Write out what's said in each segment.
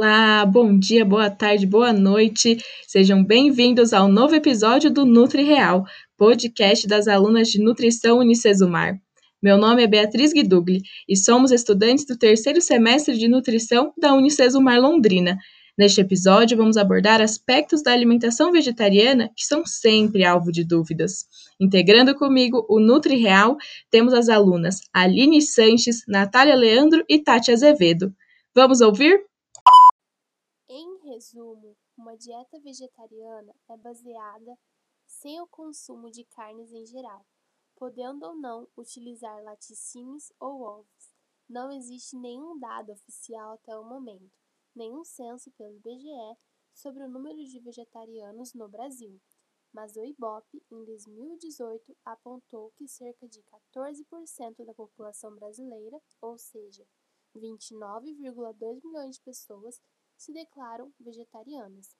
Olá, bom dia, boa tarde, boa noite. Sejam bem-vindos ao novo episódio do Nutri Real, podcast das alunas de nutrição Unicesumar. Meu nome é Beatriz Guidugli e somos estudantes do terceiro semestre de nutrição da Unicesumar Londrina. Neste episódio, vamos abordar aspectos da alimentação vegetariana que são sempre alvo de dúvidas. Integrando comigo o Nutri Real, temos as alunas Aline Sanches, Natália Leandro e Tati Azevedo. Vamos ouvir? Resumo, uma dieta vegetariana é baseada sem o consumo de carnes em geral, podendo ou não utilizar laticínios ou ovos. Não existe nenhum dado oficial até o momento, nenhum censo pelo IBGE sobre o número de vegetarianos no Brasil, mas o IBOP, em 2018, apontou que cerca de 14% da população brasileira, ou seja, 29,2 milhões de pessoas, se declaram vegetarianas.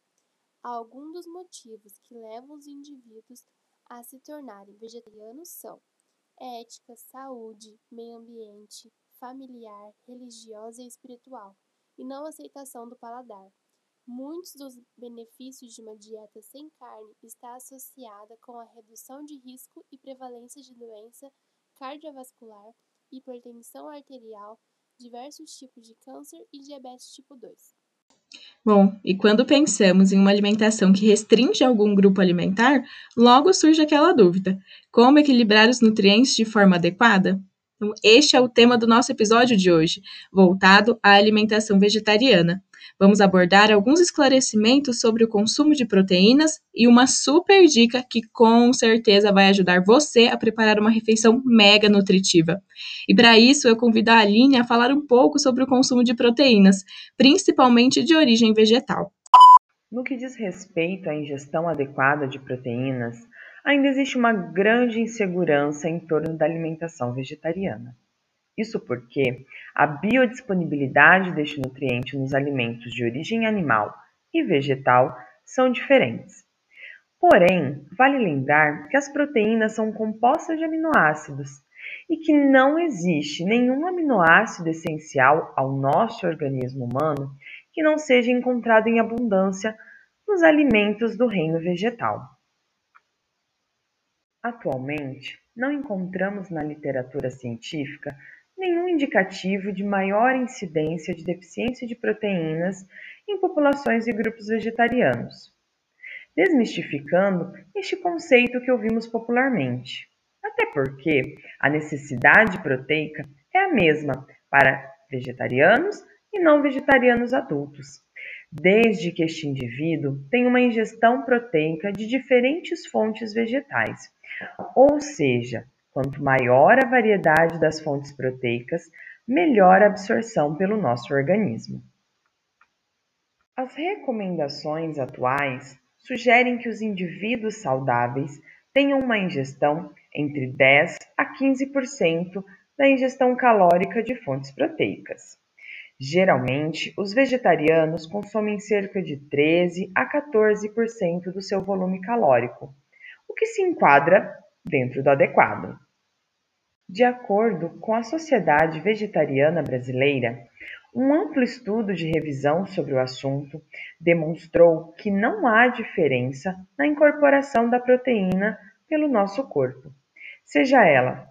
Alguns dos motivos que levam os indivíduos a se tornarem vegetarianos são ética, saúde, meio ambiente, familiar, religiosa e espiritual, e não aceitação do paladar. Muitos dos benefícios de uma dieta sem carne está associada com a redução de risco e prevalência de doença cardiovascular, hipertensão arterial, diversos tipos de câncer e diabetes tipo 2. Bom, e quando pensamos em uma alimentação que restringe algum grupo alimentar, logo surge aquela dúvida: como equilibrar os nutrientes de forma adequada? Então, este é o tema do nosso episódio de hoje, voltado à alimentação vegetariana. Vamos abordar alguns esclarecimentos sobre o consumo de proteínas e uma super dica que com certeza vai ajudar você a preparar uma refeição mega nutritiva. E para isso, eu convido a Aline a falar um pouco sobre o consumo de proteínas, principalmente de origem vegetal. No que diz respeito à ingestão adequada de proteínas, ainda existe uma grande insegurança em torno da alimentação vegetariana. Isso porque a biodisponibilidade deste nutriente nos alimentos de origem animal e vegetal são diferentes. Porém, vale lembrar que as proteínas são compostas de aminoácidos e que não existe nenhum aminoácido essencial ao nosso organismo humano que não seja encontrado em abundância nos alimentos do reino vegetal. Atualmente, não encontramos na literatura científica nenhum indicativo de maior incidência de deficiência de proteínas em populações e grupos vegetarianos, desmistificando este conceito que ouvimos popularmente. Até porque a necessidade proteica é a mesma para vegetarianos e não vegetarianos adultos, desde que este indivíduo tenha uma ingestão proteica de diferentes fontes vegetais, ou seja, Quanto maior a variedade das fontes proteicas, melhor a absorção pelo nosso organismo. As recomendações atuais sugerem que os indivíduos saudáveis tenham uma ingestão entre 10 a 15% da ingestão calórica de fontes proteicas. Geralmente, os vegetarianos consomem cerca de 13 a 14% do seu volume calórico, o que se enquadra dentro do adequado. De acordo com a Sociedade Vegetariana Brasileira, um amplo estudo de revisão sobre o assunto demonstrou que não há diferença na incorporação da proteína pelo nosso corpo, seja ela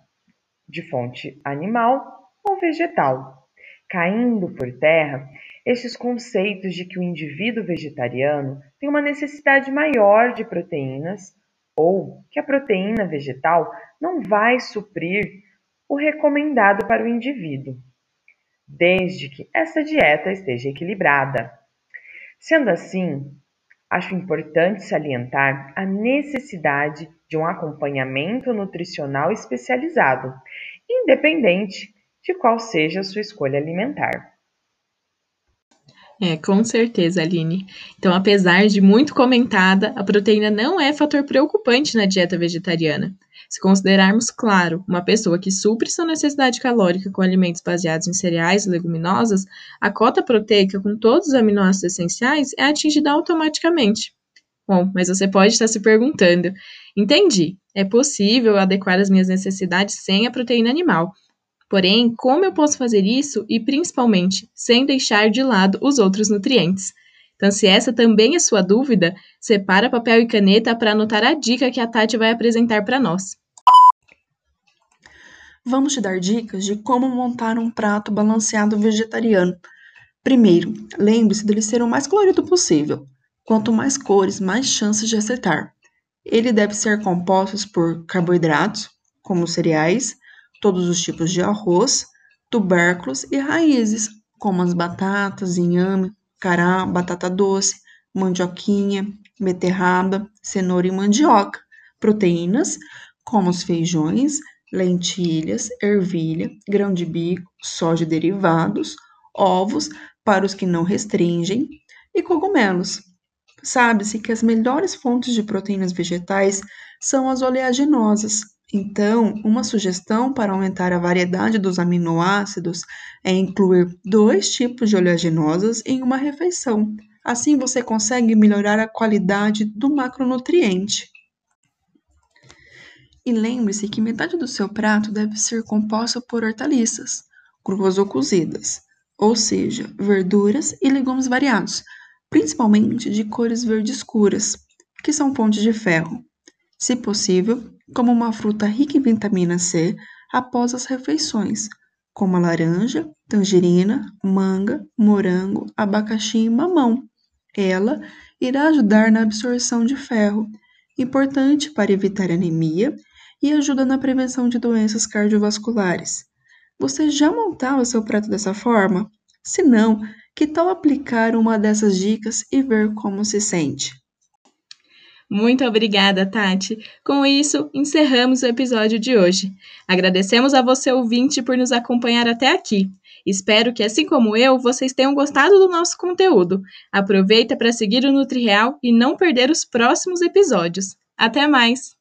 de fonte animal ou vegetal, caindo por terra estes conceitos de que o indivíduo vegetariano tem uma necessidade maior de proteínas ou que a proteína vegetal não vai suprir o recomendado para o indivíduo, desde que essa dieta esteja equilibrada. Sendo assim, acho importante salientar a necessidade de um acompanhamento nutricional especializado, independente de qual seja a sua escolha alimentar. É, com certeza, Aline. Então, apesar de muito comentada, a proteína não é fator preocupante na dieta vegetariana. Se considerarmos, claro, uma pessoa que supre sua necessidade calórica com alimentos baseados em cereais e leguminosas, a cota proteica com todos os aminoácidos essenciais é atingida automaticamente. Bom, mas você pode estar se perguntando: entendi, é possível adequar as minhas necessidades sem a proteína animal. Porém, como eu posso fazer isso e principalmente sem deixar de lado os outros nutrientes? Então, se essa também é sua dúvida, separa papel e caneta para anotar a dica que a Tati vai apresentar para nós. Vamos te dar dicas de como montar um prato balanceado vegetariano. Primeiro, lembre-se dele ser o mais colorido possível. Quanto mais cores, mais chances de acertar. Ele deve ser composto por carboidratos, como cereais, todos os tipos de arroz, tubérculos e raízes, como as batatas, inhame, cará, batata doce, mandioquinha, beterraba, cenoura e mandioca. Proteínas, como os feijões, lentilhas, ervilha, grão de bico, soja e derivados, ovos para os que não restringem e cogumelos. Sabe-se que as melhores fontes de proteínas vegetais são as oleaginosas. Então, uma sugestão para aumentar a variedade dos aminoácidos é incluir dois tipos de oleaginosas em uma refeição. Assim você consegue melhorar a qualidade do macronutriente. E lembre-se que metade do seu prato deve ser composta por hortaliças, cruas ou cozidas, ou seja, verduras e legumes variados, principalmente de cores verde escuras, que são fontes de ferro. Se possível, como uma fruta rica em vitamina C após as refeições, como a laranja, tangerina, manga, morango, abacaxi e mamão. Ela irá ajudar na absorção de ferro, importante para evitar anemia e ajuda na prevenção de doenças cardiovasculares. Você já montava seu prato dessa forma? Se não, que tal aplicar uma dessas dicas e ver como se sente? Muito obrigada, Tati. Com isso, encerramos o episódio de hoje. Agradecemos a você, ouvinte, por nos acompanhar até aqui. Espero que, assim como eu, vocês tenham gostado do nosso conteúdo. Aproveita para seguir o NutriReal e não perder os próximos episódios. Até mais!